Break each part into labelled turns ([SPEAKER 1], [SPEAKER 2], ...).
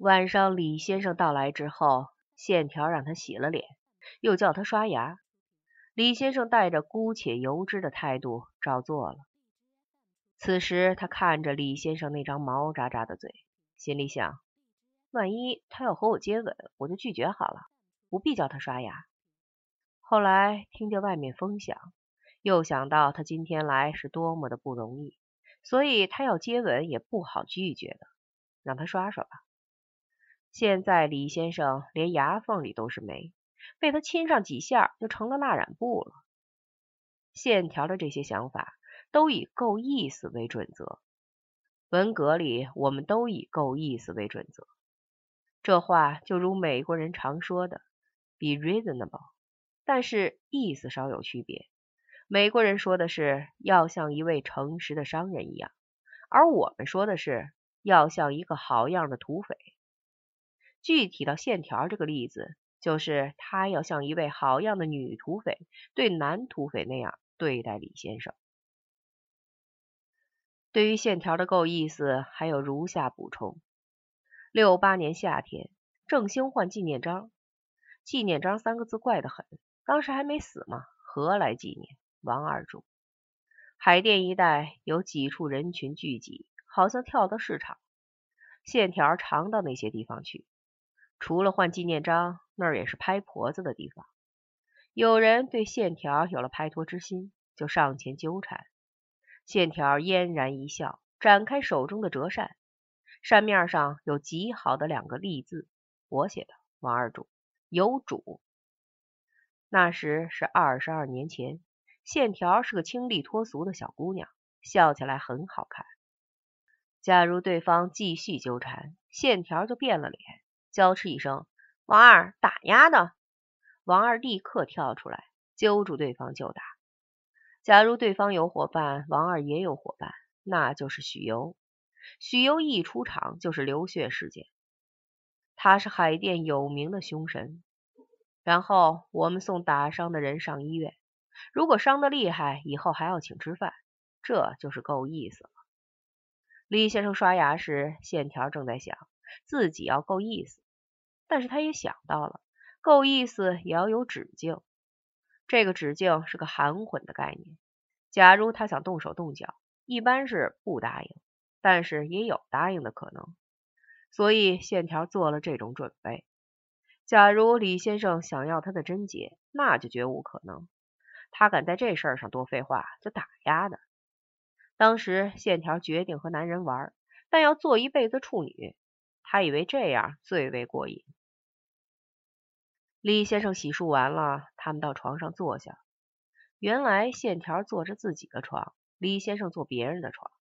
[SPEAKER 1] 晚上李先生到来之后，线条让他洗了脸，又叫他刷牙。李先生带着姑且由之的态度照做了。此时他看着李先生那张毛扎扎的嘴，心里想：万一他要和我接吻，我就拒绝好了，不必叫他刷牙。后来听见外面风响，又想到他今天来是多么的不容易，所以他要接吻也不好拒绝的，让他刷刷吧。现在李先生连牙缝里都是煤，被他亲上几下就成了蜡染布了。线条的这些想法都以够意思为准则，文革里我们都以够意思为准则。这话就如美国人常说的 “be reasonable”，但是意思稍有区别。美国人说的是要像一位诚实的商人一样，而我们说的是要像一个好样的土匪。具体到线条这个例子，就是他要像一位好样的女土匪对男土匪那样对待李先生。对于线条的够意思，还有如下补充：六八年夏天，郑兴换纪念章，纪念章三个字怪得很，当时还没死嘛，何来纪念？王二柱。海淀一带有几处人群聚集，好像跳蚤市场。线条常到那些地方去。除了换纪念章，那儿也是拍婆子的地方。有人对线条有了拍拖之心，就上前纠缠。线条嫣然一笑，展开手中的折扇，扇面上有极好的两个立字，我写的，王二主有主。那时是二十二年前，线条是个清丽脱俗的小姑娘，笑起来很好看。假如对方继续纠缠，线条就变了脸。娇斥一声：“王二，打丫的！”王二立刻跳出来，揪住对方就打。假如对方有伙伴，王二也有伙伴，那就是许攸。许攸一出场就是流血事件，他是海淀有名的凶神。然后我们送打伤的人上医院，如果伤得厉害，以后还要请吃饭，这就是够意思了。李先生刷牙时，线条正在想。自己要够意思，但是他也想到了，够意思也要有止境。这个止境是个含混的概念。假如他想动手动脚，一般是不答应，但是也有答应的可能。所以线条做了这种准备。假如李先生想要他的贞洁，那就绝无可能。他敢在这事儿上多废话，就打压的。当时线条决定和男人玩，但要做一辈子处女。他以为这样最为过瘾。李先生洗漱完了，他们到床上坐下。原来线条坐着自己的床，李先生坐别人的床。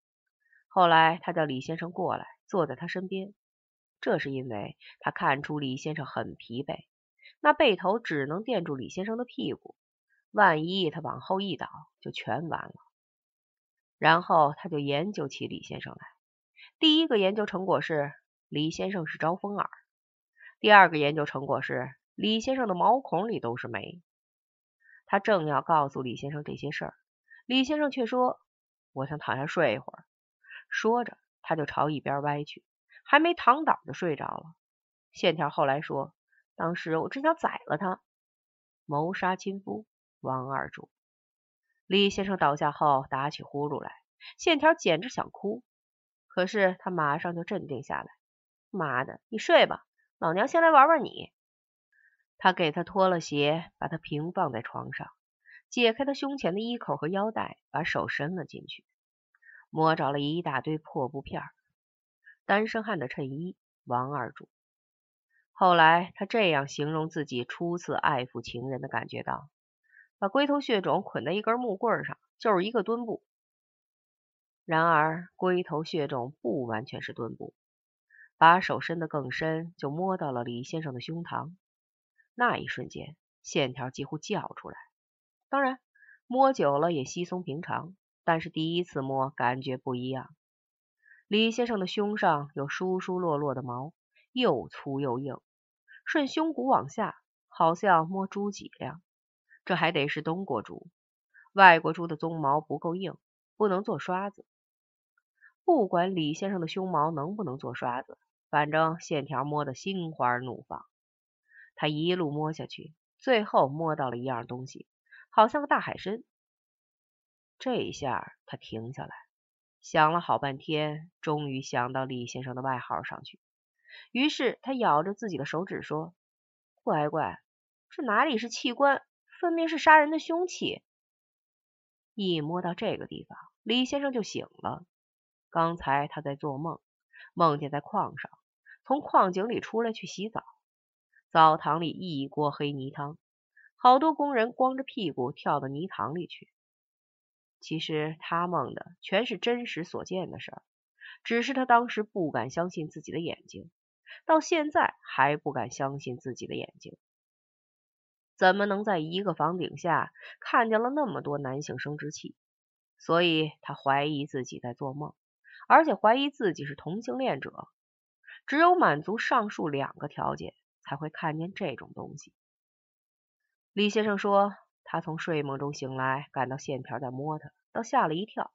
[SPEAKER 1] 后来他叫李先生过来，坐在他身边。这是因为他看出李先生很疲惫，那背头只能垫住李先生的屁股，万一他往后一倒，就全完了。然后他就研究起李先生来。第一个研究成果是。李先生是招风耳。第二个研究成果是，李先生的毛孔里都是煤。他正要告诉李先生这些事儿，李先生却说：“我想躺下睡一会儿。”说着，他就朝一边歪去，还没躺倒就睡着了。线条后来说：“当时我真想宰了他，谋杀亲夫，王二柱。”李先生倒下后打起呼噜来，线条简直想哭，可是他马上就镇定下来。妈的，你睡吧，老娘先来玩玩你。他给他脱了鞋，把他平放在床上，解开他胸前的衣扣和腰带，把手伸了进去，摸着了一大堆破布片单身汉的衬衣，王二主。后来他这样形容自己初次爱抚情人的感觉道：把龟头血肿捆在一根木棍上，就是一个墩布。然而龟头血肿不完全是墩布。把手伸得更深，就摸到了李先生的胸膛。那一瞬间，线条几乎叫出来。当然，摸久了也稀松平常，但是第一次摸感觉不一样。李先生的胸上有疏疏落落的毛，又粗又硬，顺胸骨往下，好像摸猪脊梁。这还得是东国猪，外国猪的鬃毛不够硬，不能做刷子。不管李先生的胸毛能不能做刷子。反正线条摸得心花怒放。他一路摸下去，最后摸到了一样东西，好像个大海参。这一下他停下来，想了好半天，终于想到李先生的外号上去。于是他咬着自己的手指说：“乖乖，这哪里是器官，分明是杀人的凶器。”一摸到这个地方，李先生就醒了。刚才他在做梦，梦见在矿上，从矿井里出来去洗澡。澡堂里一锅黑泥汤，好多工人光着屁股跳到泥塘里去。其实他梦的全是真实所见的事儿，只是他当时不敢相信自己的眼睛，到现在还不敢相信自己的眼睛。怎么能在一个房顶下看见了那么多男性生殖器？所以他怀疑自己在做梦，而且怀疑自己是同性恋者。只有满足上述两个条件。才会看见这种东西。李先生说，他从睡梦中醒来，感到线条在摸他，倒吓了一跳。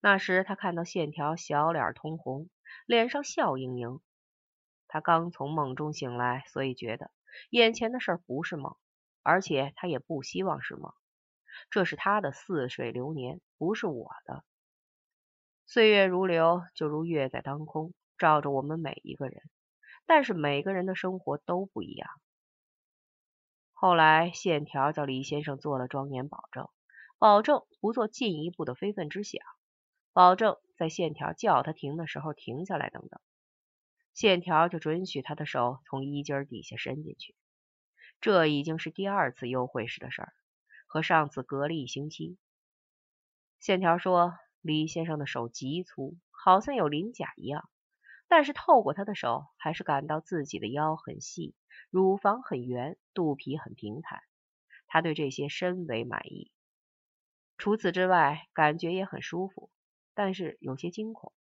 [SPEAKER 1] 那时他看到线条小脸通红，脸上笑盈盈。他刚从梦中醒来，所以觉得眼前的事儿不是梦，而且他也不希望是梦。这是他的似水流年，不是我的。岁月如流，就如月在当空，照着我们每一个人。但是每个人的生活都不一样。后来，线条叫李先生做了庄严保证，保证不做进一步的非分之想，保证在线条叫他停的时候停下来，等等。线条就准许他的手从衣襟底下伸进去。这已经是第二次幽会时的事儿，和上次隔了一星期。线条说，李先生的手极粗，好像有鳞甲一样。但是透过他的手，还是感到自己的腰很细，乳房很圆，肚皮很平坦。他对这些深为满意。除此之外，感觉也很舒服，但是有些惊恐。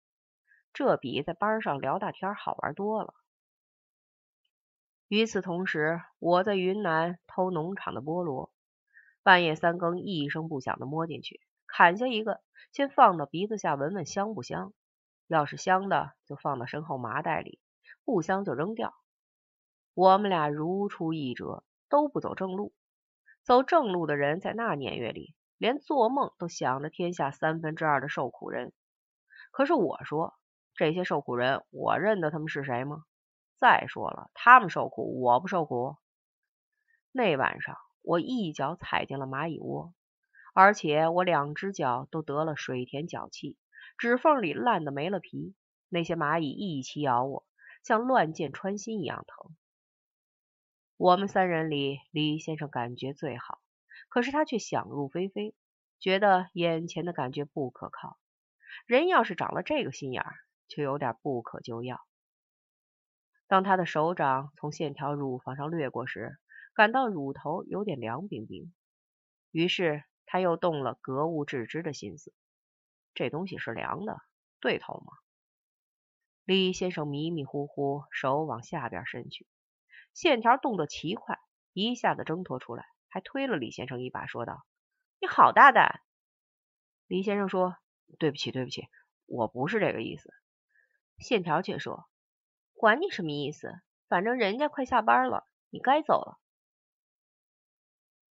[SPEAKER 1] 这比在班上聊大天好玩多了。与此同时，我在云南偷农场的菠萝，半夜三更一声不响的摸进去，砍下一个，先放到鼻子下闻闻香不香。要是香的，就放到身后麻袋里；不香就扔掉。我们俩如出一辙，都不走正路。走正路的人，在那年月里，连做梦都想着天下三分之二的受苦人。可是我说，这些受苦人，我认得他们是谁吗？再说了，他们受苦，我不受苦。那晚上，我一脚踩进了蚂蚁窝，而且我两只脚都得了水田脚气。指缝里烂的没了皮，那些蚂蚁一起咬我，像乱箭穿心一样疼。我们三人里，李先生感觉最好，可是他却想入非非，觉得眼前的感觉不可靠。人要是长了这个心眼儿，就有点不可救药。当他的手掌从线条乳房上掠过时，感到乳头有点凉冰冰，于是他又动了格物致知的心思。这东西是凉的，对头吗？李先生迷迷糊糊，手往下边伸去，线条动得奇快，一下子挣脱出来，还推了李先生一把，说道：“你好大胆！”李先生说：“对不起，对不起，我不是这个意思。”线条却说：“管你什么意思，反正人家快下班了，你该走了。”